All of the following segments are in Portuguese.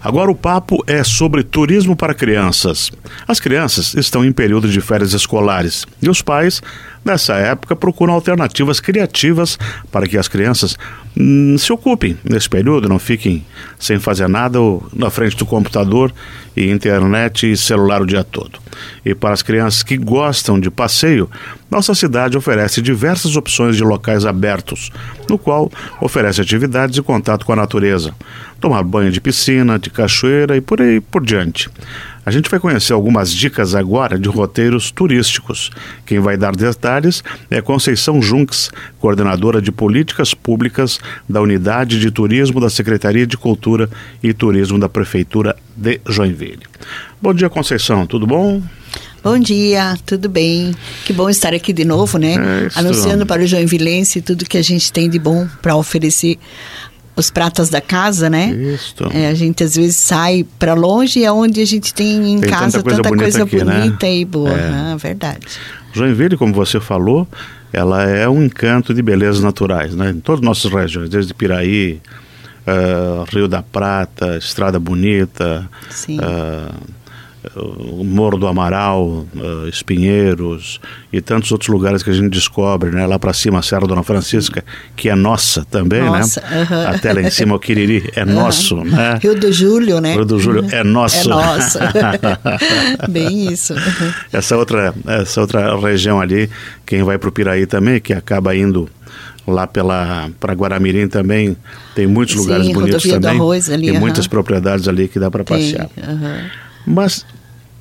Agora o papo é sobre turismo para crianças. As crianças estão em período de férias escolares e os pais, nessa época, procuram alternativas criativas para que as crianças hum, se ocupem nesse período, não fiquem sem fazer nada ou na frente do computador e internet e celular o dia todo. E para as crianças que gostam de passeio, nossa cidade oferece diversas opções de locais abertos, no qual oferece atividades e contato com a natureza. Tomar banho de piscina, de cachoeira e por aí por diante. A gente vai conhecer algumas dicas agora de roteiros turísticos. Quem vai dar detalhes é Conceição Junks, coordenadora de políticas públicas da Unidade de Turismo da Secretaria de Cultura e Turismo da Prefeitura de Joinville. Bom dia, Conceição, tudo bom? Bom dia, tudo bem? Que bom estar aqui de novo, né? É Anunciando para o Joinvilense tudo que a gente tem de bom para oferecer os pratas da casa, né? Isso. É, a gente às vezes sai para longe, é onde a gente tem em tem casa tanta coisa tanta bonita, coisa aqui, né? bonita né? e boa. É. Ah, verdade. Joinville, como você falou, ela é um encanto de belezas naturais, né? Em todas as nossas regiões, desde Piraí, uh, Rio da Prata, Estrada Bonita. Uh, Morro do Amaral, uh, Espinheiros e tantos outros lugares que a gente descobre, né? Lá para cima, a Serra Dona Francisca, que é nossa também, né? nossa, né? Uh -huh. Até lá em cima, o Quiriri é uh -huh. nosso, né? Rio do Júlio, né? Rio do Júlio é nosso. É nosso. Bem isso. Essa outra, essa outra região ali, quem vai para o Piraí também, que acaba indo lá pela para Guaramirim também tem muitos Sim, lugares bonitos também. Arroz, ali, tem uh -huh. muitas propriedades ali que dá para passear. Mas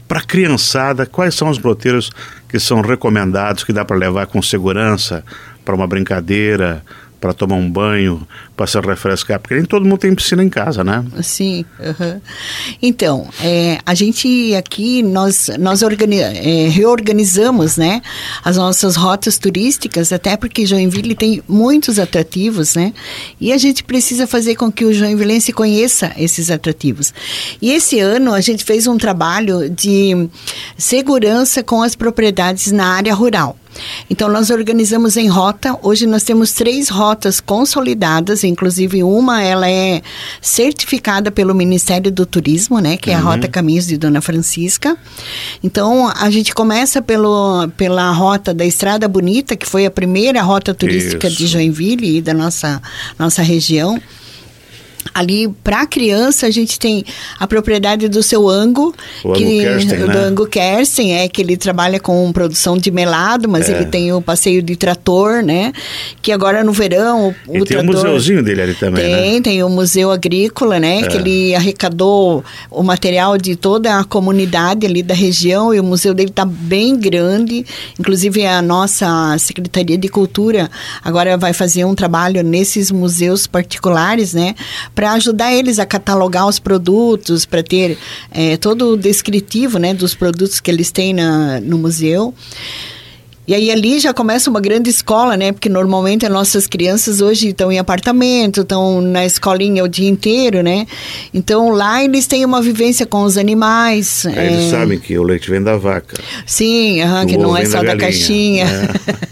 para a criançada, quais são os roteiros que são recomendados, que dá para levar com segurança para uma brincadeira, para tomar um banho, para se refrescar, porque nem todo mundo tem piscina em casa, né? Sim. Uhum. Então, é, a gente aqui, nós, nós é, reorganizamos, né, as nossas rotas turísticas, até porque Joinville tem muitos atrativos, né, e a gente precisa fazer com que o joinvilense conheça esses atrativos. E esse ano a gente fez um trabalho de segurança com as propriedades na área rural. Então, nós organizamos em rota. Hoje nós temos três rotas consolidadas, inclusive uma ela é certificada pelo Ministério do Turismo, né? Que é a uhum. Rota Caminhos de Dona Francisca. Então, a gente começa pelo, pela rota da Estrada Bonita, que foi a primeira rota turística Isso. de Joinville e da nossa, nossa região. Ali, para a criança, a gente tem a propriedade do seu Ango, o que, Ango Kersten, do né? Ango Kersten, é que ele trabalha com produção de melado, mas é. ele tem o passeio de trator, né? Que agora no verão o, e o tem o museuzinho dele ali também, tem, né? Tem o museu agrícola, né? É. Que ele arrecadou o material de toda a comunidade ali da região e o museu dele está bem grande. Inclusive a nossa Secretaria de Cultura agora vai fazer um trabalho nesses museus particulares, né? para ajudar eles a catalogar os produtos, para ter é, todo o descritivo né, dos produtos que eles têm na, no museu. E aí ali já começa uma grande escola, né? Porque normalmente as nossas crianças hoje estão em apartamento, estão na escolinha o dia inteiro, né? Então lá eles têm uma vivência com os animais. É, eles sabem que o leite vem da vaca. Sim, uhum, que não é só da, da caixinha.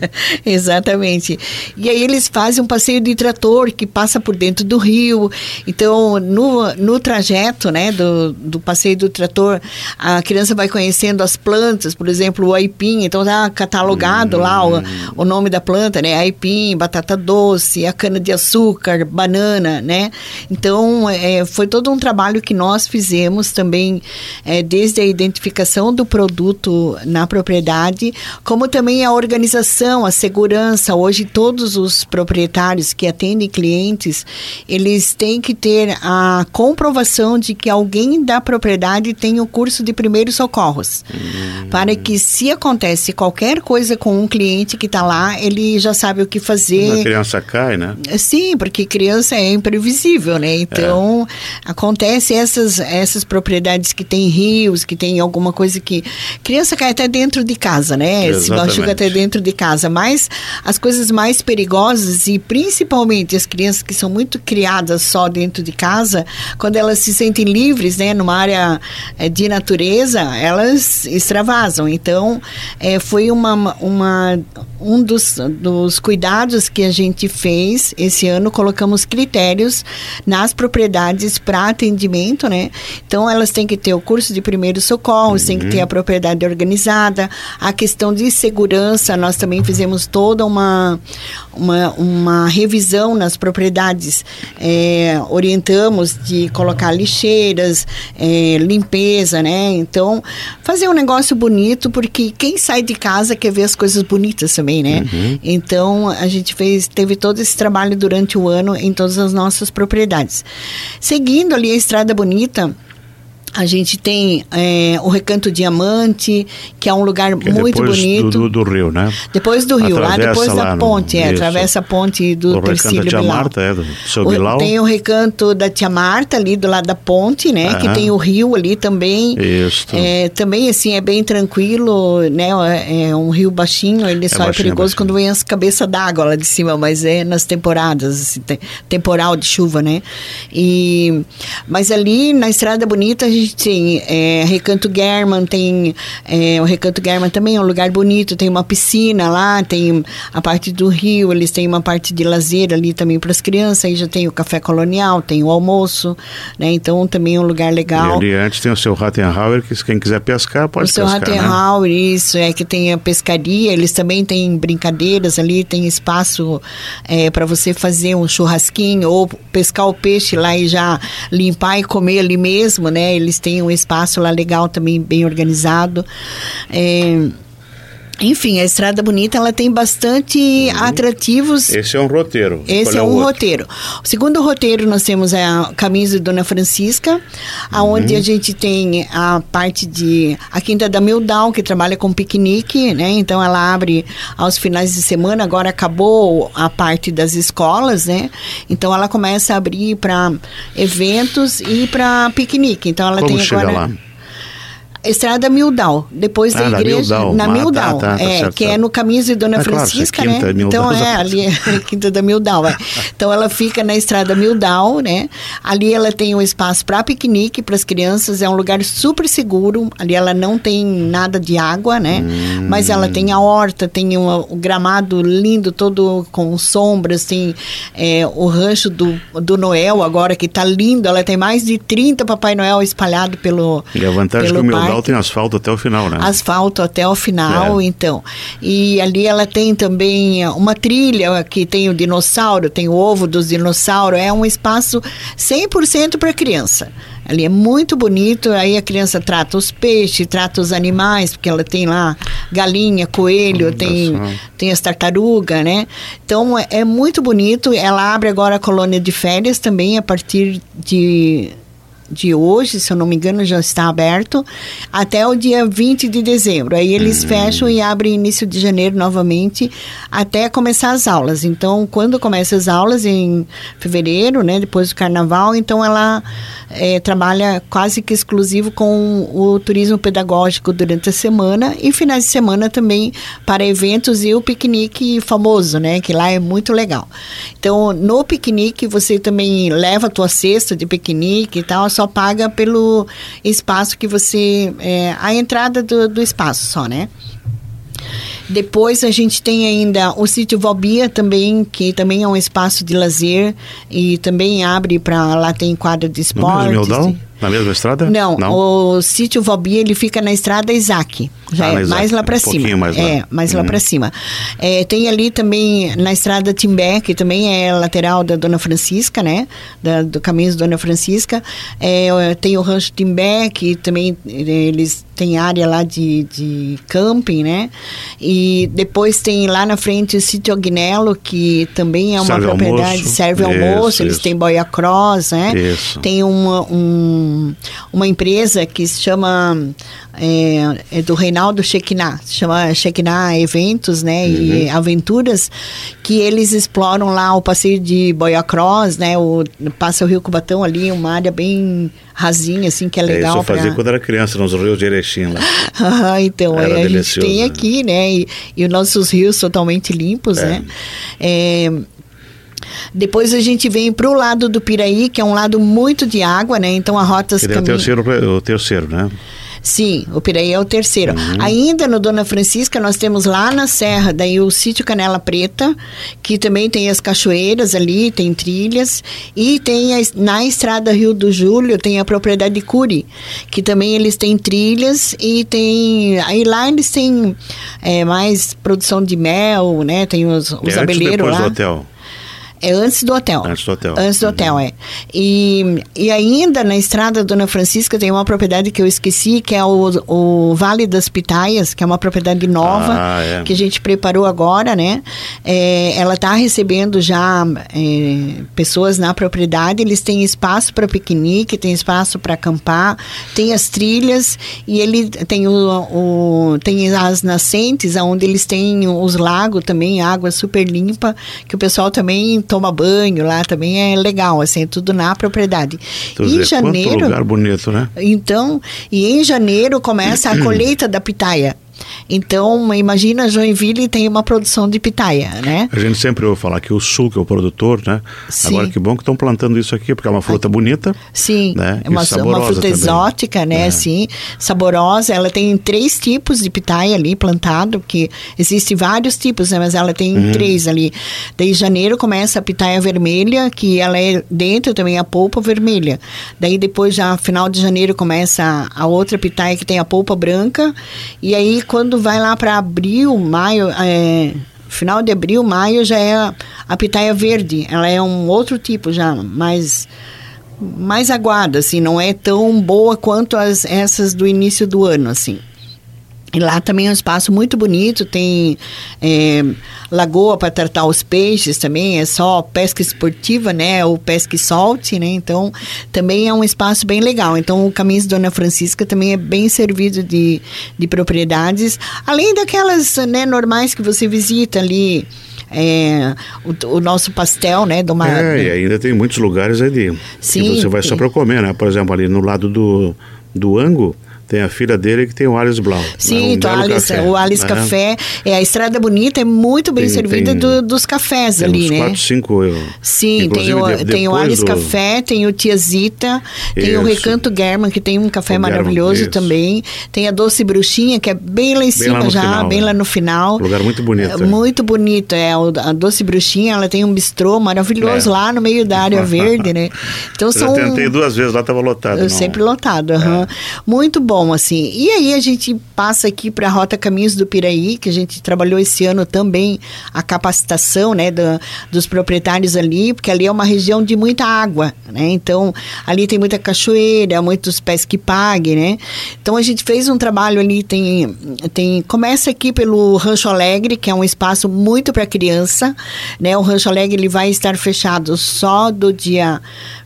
É. Exatamente. E aí eles fazem um passeio de trator que passa por dentro do rio. Então no, no trajeto, né, do, do passeio do trator, a criança vai conhecendo as plantas, por exemplo, o aipim, então tá catalogado lá o, o nome da planta, né? Aipim, batata doce, a cana de açúcar, banana, né? Então, é, foi todo um trabalho que nós fizemos também, é, desde a identificação do produto na propriedade, como também a organização, a segurança. Hoje, todos os proprietários que atendem clientes, eles têm que ter a comprovação de que alguém da propriedade tem o curso de primeiros socorros, hum. para que se acontece qualquer coisa com um cliente que está lá, ele já sabe o que fazer. A criança cai, né? Sim, porque criança é imprevisível, né? Então, é. acontece essas, essas propriedades que tem rios, que tem alguma coisa que... Criança cai até dentro de casa, né? Exatamente. Se machuca até dentro de casa. Mas as coisas mais perigosas e principalmente as crianças que são muito criadas só dentro de casa, quando elas se sentem livres, né? Numa área eh, de natureza, elas extravasam. Então, é, foi uma uma um dos, dos cuidados que a gente fez esse ano, colocamos critérios nas propriedades para atendimento, né? Então, elas têm que ter o curso de primeiros socorros, uhum. tem que ter a uhum. propriedade organizada, a questão de segurança, nós também fizemos toda uma, uma, uma revisão nas propriedades, é, orientamos de colocar lixeiras, é, limpeza, né? Então, fazer um negócio bonito, porque quem sai de casa quer ver as coisas bonitas também, né? Uhum. Então, a gente fez, teve todo esse trabalho durante o ano em todas as nossas propriedades. Seguindo ali a Estrada Bonita, a gente tem é, o Recanto Diamante, que é um lugar que é muito bonito. Do, do, do, rio, né? Depois do rio, atravessa lá depois da ponte, no, é, atravessa a ponte do Tercílio da Tia Marta, é, do seu Bilal. Tem o Recanto da Tia Marta, ali do lado da ponte, né? É. Que tem o rio ali também. Isso. É, também, assim, é bem tranquilo, né? É, é um rio baixinho, ele só é, baixinho, perigoso baixinho. quando vem as cabeças d'água lá de cima, mas é nas temporadas, assim, temporal de chuva, né? E, mas ali na Estrada Bonita a gente tem é, Recanto German, tem é, o Recanto German também é um lugar bonito, tem uma piscina lá, tem a parte do rio, eles têm uma parte de lazer ali também para as crianças, aí já tem o café colonial, tem o almoço, né? Então também é um lugar legal. E ali antes tem o seu Rattenhauer, que quem quiser pescar pode o pescar, O seu Rattenhauer, né? isso, é que tem a pescaria, eles também têm brincadeiras ali, tem espaço é, para você fazer um churrasquinho ou pescar o peixe lá e já limpar e comer ali mesmo, né? Eles têm um espaço lá legal também, bem organizado. É, enfim, a Estrada Bonita ela tem bastante uhum. atrativos. Esse é um roteiro. Esse é um roteiro. O segundo roteiro nós temos a Caminhos de Dona Francisca, aonde uhum. a gente tem a parte de a Quinta da Mildal, que trabalha com piquenique, né? Então ela abre aos finais de semana, agora acabou a parte das escolas, né? Então ela começa a abrir para eventos e para piquenique. Então ela Como tem agora lá? Estrada Mildal, depois ah, da igreja. Mildal. Na ah, Mildal, tá, tá, tá, é, certo, que é é no caminho de Dona é, Francisca, claro, né? Então é ali é Quinta da Mildal, é. Então ela fica na Estrada Mildal, né? Ali ela tem um espaço para piquenique para as crianças, é um lugar super seguro. Ali ela não tem nada de água, né? Hum. Mas ela tem a horta, tem um, o gramado lindo todo com sombras, tem é, o rancho do, do Noel agora que está lindo. Ela tem mais de 30 Papai Noel espalhado pelo E a vantagem pelo que o Mildal tem asfalto até o final, né? Asfalto até o final, é. então. E ali ela tem também uma trilha que tem o dinossauro, tem o ovo dos dinossauros. É um espaço 100% para criança. Ali é muito bonito, aí a criança trata os peixes, trata os animais, porque ela tem lá galinha, coelho, tem, tem as tartarugas, né? Então é, é muito bonito. Ela abre agora a colônia de férias também a partir de de hoje, se eu não me engano, já está aberto, até o dia 20 de dezembro. Aí eles uhum. fecham e abrem início de janeiro novamente até começar as aulas. Então, quando começa as aulas em fevereiro, né, depois do carnaval, então ela é, trabalha quase que exclusivo com o turismo pedagógico durante a semana e finais de semana também para eventos e o piquenique famoso, né, que lá é muito legal. Então, no piquenique você também leva a tua cesta de piquenique e tal, só paga pelo espaço que você. É, a entrada do, do espaço só, né? Depois a gente tem ainda o sítio Valbia também, que também é um espaço de lazer e também abre para lá tem quadra de esporte. Na mesma estrada? Não, Não, o sítio Valbia ele fica na estrada Isaac, já ah, é mais lá para um cima. Mais lá. É, mais uhum. lá para cima. É, tem ali também na estrada Timbé, que também é lateral da Dona Francisca, né? Da, do caminho da Dona Francisca. É, tem o rancho Timbé, que também eles têm área lá de, de camping, né? E depois tem lá na frente o sítio Agnello, que também é uma serve propriedade, almoço. serve isso, almoço, isso. eles têm boia cross, né? Isso. Tem uma, um uma empresa que se chama é, é do Reinaldo Shekinah, se chama Shekinah Eventos, né, uhum. e Aventuras, que eles exploram lá o passeio de Boia Cross, né, o passa o Rio Cubatão ali, uma área bem rasinha, assim, que é legal. É, isso eu fazia pra... quando era criança, nos rios de Erechim lá. ah, então, era a gente tem aqui, né, e, e os nossos rios totalmente limpos, é. né. É, Depois a gente vem para o lado do Piraí, que é um lado muito de água, né? Então a rota... Ele é o terceiro, o terceiro, né? Sim, o Piraí é o terceiro. Uhum. Ainda no Dona Francisca, nós temos lá na Serra, daí o sítio Canela Preta, que também tem as cachoeiras ali, tem trilhas. E tem a, na Estrada Rio do Júlio, tem a propriedade Curi, que também eles têm trilhas e tem. Aí lá eles têm é, mais produção de mel, né? Tem os, os é abeleiros lá. Do hotel. É antes do hotel. Antes do hotel. Antes do hotel, uhum. é. E, e ainda na estrada Dona Francisca tem uma propriedade que eu esqueci, que é o, o Vale das Pitaias, que é uma propriedade nova ah, é. que a gente preparou agora, né? É, ela está recebendo já é, pessoas na propriedade, eles têm espaço para piquenique, tem espaço para acampar, tem as trilhas e ele tem, o, o, tem as nascentes, onde eles têm os lagos também, água super limpa, que o pessoal também toma banho lá também é legal, assim, é tudo na propriedade. em janeiro. lugar bonito, né? Então, e em janeiro começa a colheita da pitaia. Então, imagina Joinville tem uma produção de pitaia, né? A gente sempre ouve falar que o sul que é o produtor, né? Sim. Agora que bom que estão plantando isso aqui, porque é uma fruta bonita. Sim, né? é uma, uma fruta também. exótica, né? É. Sim, saborosa. Ela tem três tipos de pitaia ali plantado, que existem vários tipos, né? Mas ela tem uhum. três ali. Daí janeiro começa a pitaia vermelha, que ela é dentro também a polpa vermelha. Daí depois já final de janeiro começa a outra pitaia que tem a polpa branca. E aí quando vai lá para abril, maio, é, final de abril, maio já é a, a pitaia verde. Ela é um outro tipo já, mais mais aguada, assim, não é tão boa quanto as essas do início do ano, assim. E lá também é um espaço muito bonito, tem é, lagoa para tratar os peixes também, é só pesca esportiva, né? Ou pesca e solte, né? Então, também é um espaço bem legal. Então, o Caminho Dona Francisca também é bem servido de, de propriedades, além daquelas né, normais que você visita ali, é, o, o, nosso pastel, né? Do mar, é, e ainda tem muitos lugares ali Sim, que você vai só para comer, né? Por exemplo, ali no lado do, do Ango, tem a filha dele que tem o Alice Blau. Né? Sim, um então Alice, café, o Alice né? Café. É, a Estrada Bonita é muito bem tem, servida tem, do, dos cafés tem ali, né? quatro, cinco eu, Sim, tem o, tem o Alice do... Café, tem o Tia Zita, tem isso. o Recanto German, que tem um café o maravilhoso German, também. Tem a Doce Bruxinha, que é bem lá em cima lá já, final, bem né? lá no final. Um lugar muito bonito. É, é. Muito bonito, é. A Doce Bruxinha, ela tem um bistrô maravilhoso é. lá no meio da área verde, né? Então eu são... Eu tentei duas vezes lá, estava lotado. Não. Sempre lotado, uhum. Muito bom, assim. E aí a gente passa aqui para a Rota Caminhos do Piraí, que a gente trabalhou esse ano também a capacitação, né, do, dos proprietários ali, porque ali é uma região de muita água, né? Então, ali tem muita cachoeira, muitos pés que pague, né? Então a gente fez um trabalho ali, tem tem começa aqui pelo Rancho Alegre, que é um espaço muito para criança, né? O Rancho Alegre ele vai estar fechado só do dia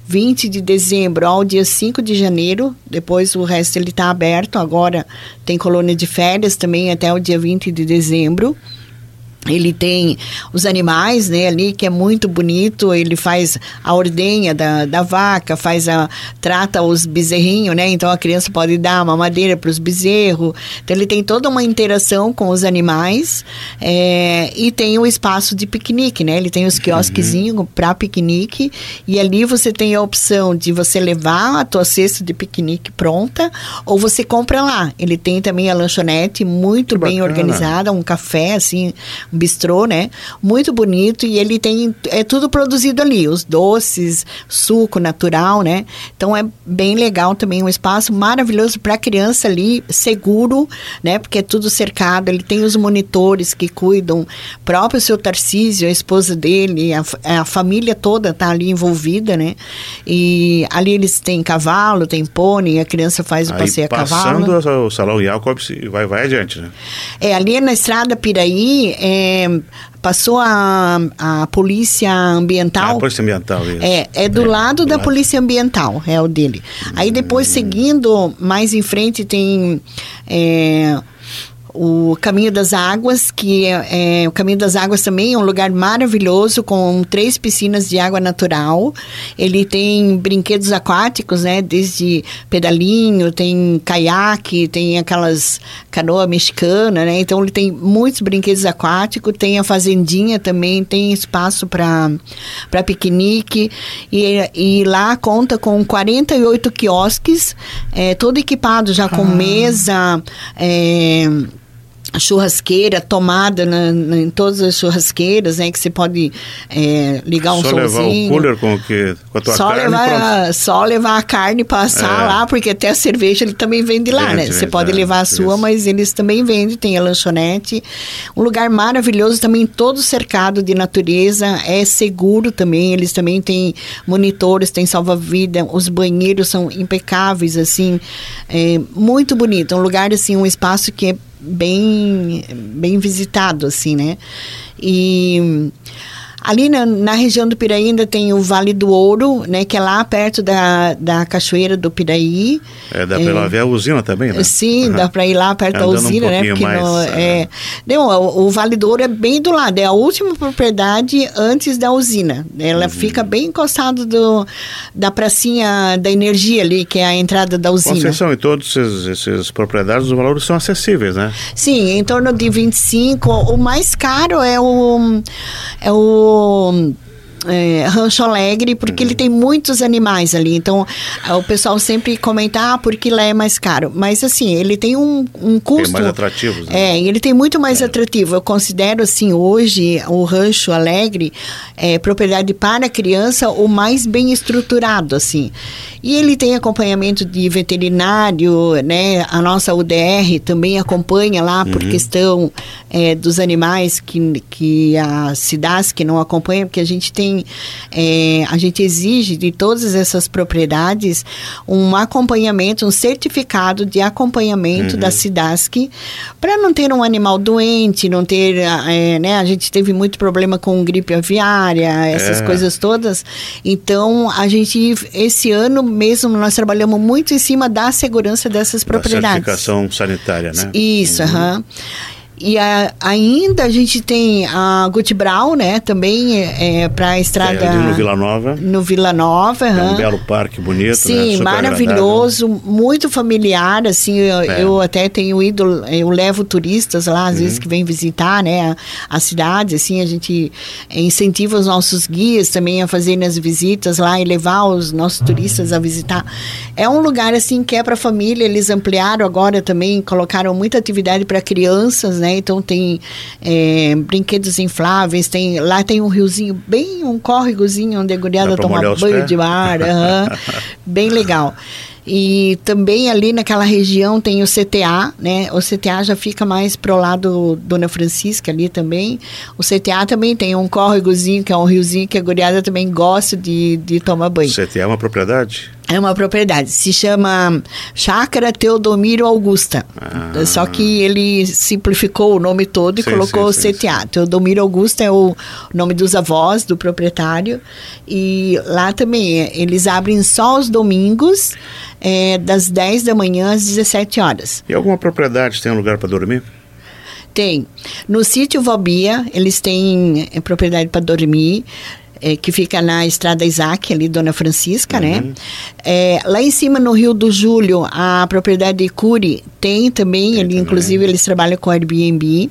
20 de dezembro ao dia 5 de janeiro. Depois o resto ele está aberto. Agora tem colônia de férias também até o dia 20 de dezembro. Ele tem os animais, né, ali, que é muito bonito. Ele faz a ordenha da, da vaca, faz a, trata os bezerrinhos, né? Então a criança pode dar uma madeira para os bezerros. Então ele tem toda uma interação com os animais é, e tem o espaço de piquenique, né? Ele tem os quiosquezinhos uhum. para piquenique e ali você tem a opção de você levar a tua cesta de piquenique pronta ou você compra lá. Ele tem também a lanchonete muito que bem bacana. organizada, um café assim bistrô, né? Muito bonito e ele tem é tudo produzido ali, os doces, suco natural, né? Então é bem legal também, um espaço maravilhoso para criança ali, seguro, né? Porque é tudo cercado, ele tem os monitores que cuidam, próprio seu Tarcísio, a esposa dele, a, a família toda tá ali envolvida, né? E ali eles têm cavalo, tem pônei, a criança faz o Aí, passeio a cavalo. Passando o salão Jacobs, vai vai adiante, né? É, ali na estrada Piraí, é, é, passou a, a polícia ambiental. Ah, a polícia ambiental, isso. É, é do é, lado do da lado. polícia ambiental, é o dele. Aí depois, hum. seguindo mais em frente, tem é, o Caminho das Águas, que é, é, o Caminho das Águas também é um lugar maravilhoso com três piscinas de água natural. Ele tem brinquedos aquáticos, né? Desde pedalinho, tem caiaque, tem aquelas canoa mexicana, né? Então ele tem muitos brinquedos aquáticos, tem a fazendinha também, tem espaço para para piquenique e, e lá conta com 48 quiosques, é, todo equipado já com ah. mesa, é, churrasqueira tomada na, na, em todas as churrasqueiras, né? Que você pode é, ligar um só solzinho. Só levar o cooler com, que, com a tua só carne levar, Só levar a carne e passar é. lá, porque até a cerveja ele também vende lá, vende, né? Você pode é, levar a sua, isso. mas eles também vendem, tem a lanchonete. Um lugar maravilhoso, também todo cercado de natureza, é seguro também, eles também têm monitores, tem salva-vida, os banheiros são impecáveis, assim, é muito bonito. Um lugar, assim, um espaço que é bem, bem visitado, assim, né? E Ali na, na, região do Piraí ainda tem o Vale do Ouro, né, que é lá perto da, da Cachoeira do Piraí. É, dá para é, ver a usina também, né? Sim, uhum. dá para ir lá perto da usina, um né? Porque mais, no, é, não, o, o, Vale do Ouro é bem do lado, é a última propriedade antes da usina. Ela uhum. fica bem encostado do, da pracinha da energia ali, que é a entrada da usina. Concessão, e todos esses, esses propriedades, os valores são acessíveis, né? Sim, em torno de 25. O mais caro é o, é o poco é, Rancho Alegre, porque uhum. ele tem muitos animais ali. Então, o pessoal sempre comenta, ah, porque lá é mais caro. Mas, assim, ele tem um, um custo... Tem mais atrativo. Né? É, ele tem muito mais é. atrativo. Eu considero, assim, hoje, o Rancho Alegre, é, propriedade para criança, o mais bem estruturado, assim. E ele tem acompanhamento de veterinário, né? A nossa UDR também acompanha lá por uhum. questão é, dos animais que, que a que não acompanha, porque a gente tem, é, a gente exige de todas essas propriedades um acompanhamento, um certificado de acompanhamento uhum. da SIDASC para não ter um animal doente, não ter, é, né? A gente teve muito problema com gripe aviária, essas é. coisas todas. Então, a gente, esse ano mesmo nós trabalhamos muito em cima da segurança dessas propriedades. Da certificação sanitária, né? Isso, uhum. aham. Uhum. E a, ainda a gente tem a Guti Brau, né? Também é, é para a estrada. É, no Vila Nova. No Vila Nova. É um belo parque bonito. Sim, né? maravilhoso, agradável. muito familiar. Assim, eu, é. eu, até tenho ido, eu levo turistas lá, às uhum. vezes que vêm visitar, né? A, a, cidade, assim, a gente incentiva os nossos guias também a fazerem as visitas lá e levar os nossos turistas a visitar. É um lugar, assim, que é para família. Eles ampliaram agora também, colocaram muita atividade para crianças, né? Né? Então tem é, brinquedos infláveis, tem lá tem um riozinho bem um córregozinho onde a guriada toma banho de mar, bem legal. E também ali naquela região tem o CTA, né? O CTA já fica mais pro lado Dona Francisca ali também. O CTA também tem um córregozinho, que é um riozinho que a guriada também gosta de, de tomar banho. O CTA é uma propriedade? É uma propriedade. Se chama Chácara Teodomiro Augusta. Ah. Só que ele simplificou o nome todo e sim, colocou sim, CTA. Sim. Teodomiro Augusta é o nome dos avós do proprietário. E lá também eles abrem só os domingos, é, das 10 da manhã às 17 horas. E alguma propriedade tem um lugar para dormir? Tem. No sítio Vobia, eles têm é, propriedade para dormir é, que fica na Estrada Isaac, ali, Dona Francisca, né? uhum. né? É, lá em cima, no Rio do Júlio, a propriedade de Curi tem também, tem ali, também. inclusive, eles trabalham com Airbnb.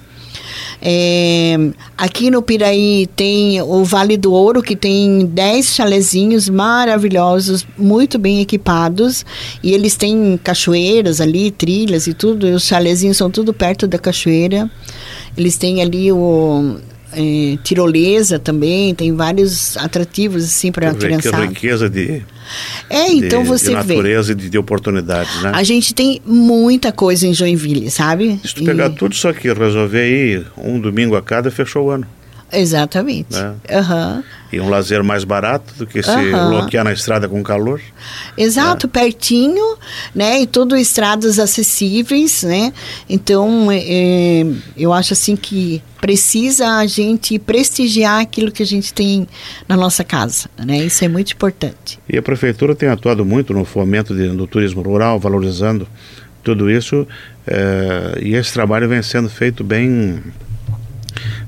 É, aqui no Piraí tem o Vale do Ouro, que tem 10 chalezinhos maravilhosos, muito bem equipados. E eles têm cachoeiras ali, trilhas e tudo. E os chalezinhos são tudo perto da cachoeira. Eles têm ali o é, tirolesa também, tem vários atrativos assim para a criançada. riqueza de é, então de, você de natureza vê. e de, de, oportunidades, né? A gente tem muita coisa em Joinville, sabe? Se tu pegar e... tudo isso aqui, resolver aí um domingo a cada, fechou o ano. Exatamente. Né? Uhum. E um lazer mais barato do que se uhum. bloquear na estrada com calor. Exato, né? pertinho, né? E tudo estradas acessíveis, né? Então, é, eu acho assim que precisa a gente prestigiar aquilo que a gente tem na nossa casa, né? Isso é muito importante. E a prefeitura tem atuado muito no fomento de, do turismo rural, valorizando tudo isso é, e esse trabalho vem sendo feito bem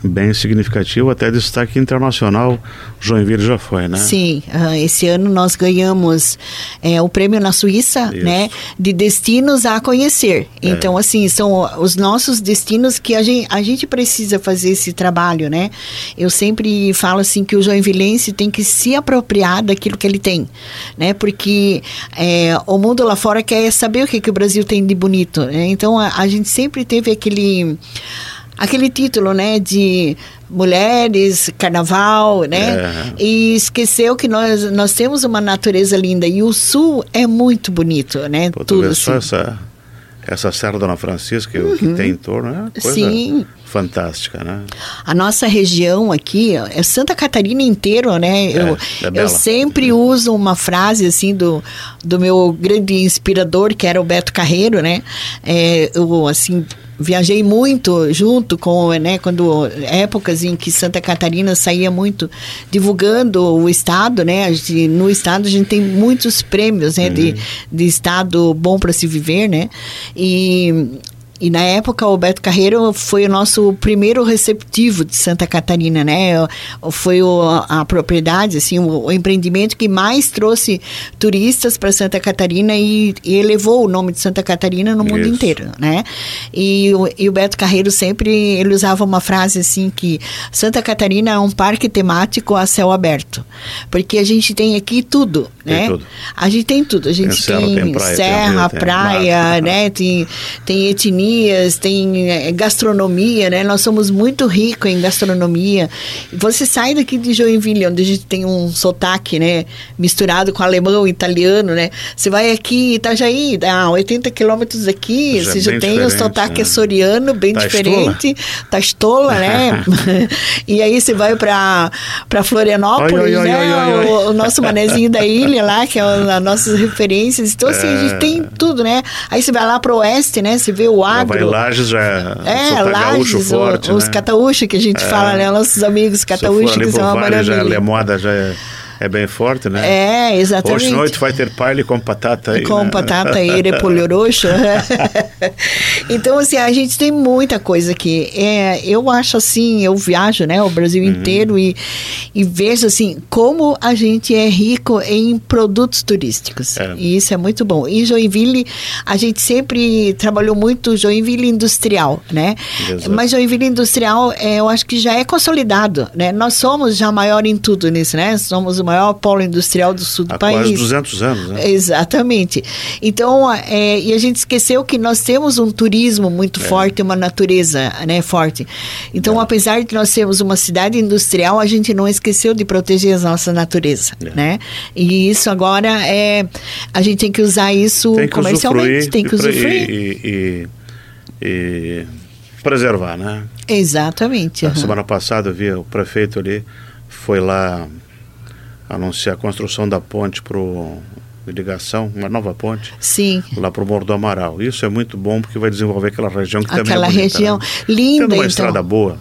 bem significativo, até destaque internacional, Joinville já foi, né? Sim, uh, esse ano nós ganhamos é, o prêmio na Suíça, Isso. né, de destinos a conhecer. É. Então, assim, são os nossos destinos que a gente, a gente precisa fazer esse trabalho, né? Eu sempre falo assim que o joinvilense tem que se apropriar daquilo que ele tem, né? Porque é, o mundo lá fora quer saber o que, que o Brasil tem de bonito, né? Então, a, a gente sempre teve aquele aquele título, né, de mulheres, carnaval, né? É. E esqueceu que nós nós temos uma natureza linda e o sul é muito bonito, né? Pô, Tudo assim. essa essa Serra Dona Francisca uhum. que tem em torno é coisa Sim. Fantástica, né? A nossa região aqui é Santa Catarina inteiro, né? Eu, é, é eu sempre uso uma frase assim do, do meu grande inspirador que era o Beto Carreiro, né? É, eu assim viajei muito junto com, né, quando épocas em que Santa Catarina saía muito divulgando o estado, né? Gente, no estado a gente tem muitos prêmios, né, uhum. de, de estado bom para se viver, né? E e na época o Beto Carreiro foi o nosso primeiro receptivo de Santa Catarina, né? Foi o, a, propriedade, assim, o, o, empreendimento que mais trouxe turistas para Santa Catarina e, e, elevou o nome de Santa Catarina no mundo Isso. inteiro, né? E, e, o Beto Carreiro sempre ele usava uma frase assim que Santa Catarina é um parque temático a céu aberto, porque a gente tem aqui tudo, tem né? Tudo. A gente tem tudo, a gente tem, tem, tem praia, serra, tem praia, né? Tem tem etnia gastronomias, tem é, gastronomia, né? Nós somos muito ricos em gastronomia. Você sai daqui de Joinville, onde a gente tem um sotaque, né? Misturado com alemão, italiano, né? Você vai aqui, Itajaí, a 80 quilômetros daqui, já você já tem um sotaque né? açoriano bem tá diferente. Tastola, né? e aí você vai para Florianópolis, oi, né? Oi, oi, o, o, nosso manezinho da ilha lá, que é as nossas referências. Então, assim, é... a gente tem tudo, né? Aí você vai lá para o oeste, né? Você vê o ar agro. Vai Lages já é, Lages, forte, os né? cataúchos que a gente é. fala, né? Nossos amigos cataúchos, que são uma maravilha. Já, Lemoda já é é bem forte, né? É, exatamente. Hoje noite vai ter paile com batata aí, Com né? batata e repolho roxo. então, assim, a gente tem muita coisa aqui. É, eu acho assim, eu viajo, né, o Brasil uhum. inteiro e, e vejo, assim, como a gente é rico em produtos turísticos. É. E isso é muito bom. Em Joinville, a gente sempre trabalhou muito Joinville industrial, né? Exato. Mas Joinville industrial, é, eu acho que já é consolidado, né? Nós somos já maior em tudo nisso, né? Somos uma maior polo industrial do sul do Há país. quase 200 anos, né? Exatamente. Então, é, e a gente esqueceu que nós temos um turismo muito é. forte, uma natureza né, forte. Então, é. apesar de nós sermos uma cidade industrial, a gente não esqueceu de proteger a nossa natureza, é. né? E isso agora é... A gente tem que usar isso tem que comercialmente, tem que usufruir. E, e, e, preservar, né? Exatamente. Uhum. semana passada eu vi o prefeito ali, foi lá anunciar a construção da ponte para ligação, uma nova ponte. Sim. Lá para o Morro do Amaral. Isso é muito bom porque vai desenvolver aquela região que aquela também é bonita, região né? linda, Tendo uma então. estrada boa,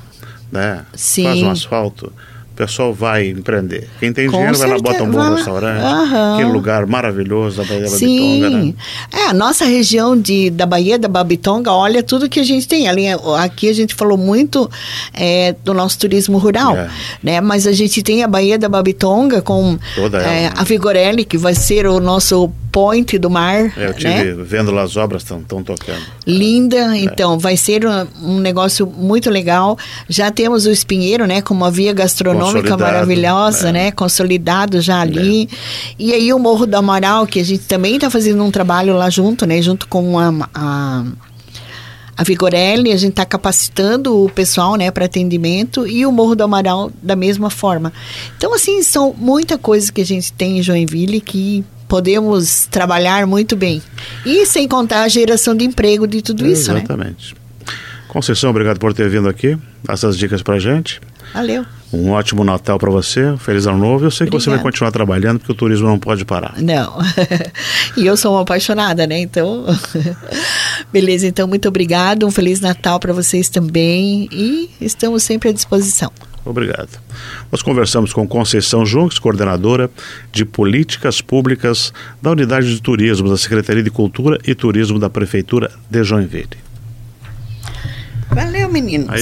né? Sim. Faz um asfalto pessoal vai empreender. Quem tem Com dinheiro certeza. vai lá, bota um bom restaurante. Uhum. Aquele lugar maravilhoso da Baía da Babitonga, né? É, a nossa região de, da Baía da Babitonga, olha tudo que a gente tem. Ali, aqui a gente falou muito é, do nosso turismo rural, é. né? Mas a gente tem a Baía da Babitonga com é, a Vigorelli, que vai ser o nosso point do mar. É, eu tive né? vendo lá as obras estão tocando. Linda, é. então vai ser um, um, negócio muito legal. Já temos o Espinheiro, né, com uma via gastronômica maravilhosa, é. né, consolidado já ali. É. E aí o Morro do Amaral, que a gente também está fazendo um trabalho lá junto, né, junto com a, a a Vigorelli, a gente está capacitando o pessoal, né, para atendimento e o Morro do Amaral da mesma forma. Então, assim, são muita coisa que a gente tem em Joinville que podemos trabalhar muito bem. E sem contar a geração de emprego de tudo é, isso, exatamente. né? Conceição, obrigado por ter vindo aqui, essas dicas pra gente. Valeu. Um ótimo Natal para você, feliz ano novo. Eu sei Obrigada. que você vai continuar trabalhando porque o turismo não pode parar. Não. e eu sou uma apaixonada, né? Então, beleza. Então, muito obrigado. Um feliz Natal para vocês também e estamos sempre à disposição. Obrigado. Nós conversamos com Conceição Junques, coordenadora de políticas públicas da Unidade de Turismo da Secretaria de Cultura e Turismo da Prefeitura de Joinville. Valeu, meninos. Aí...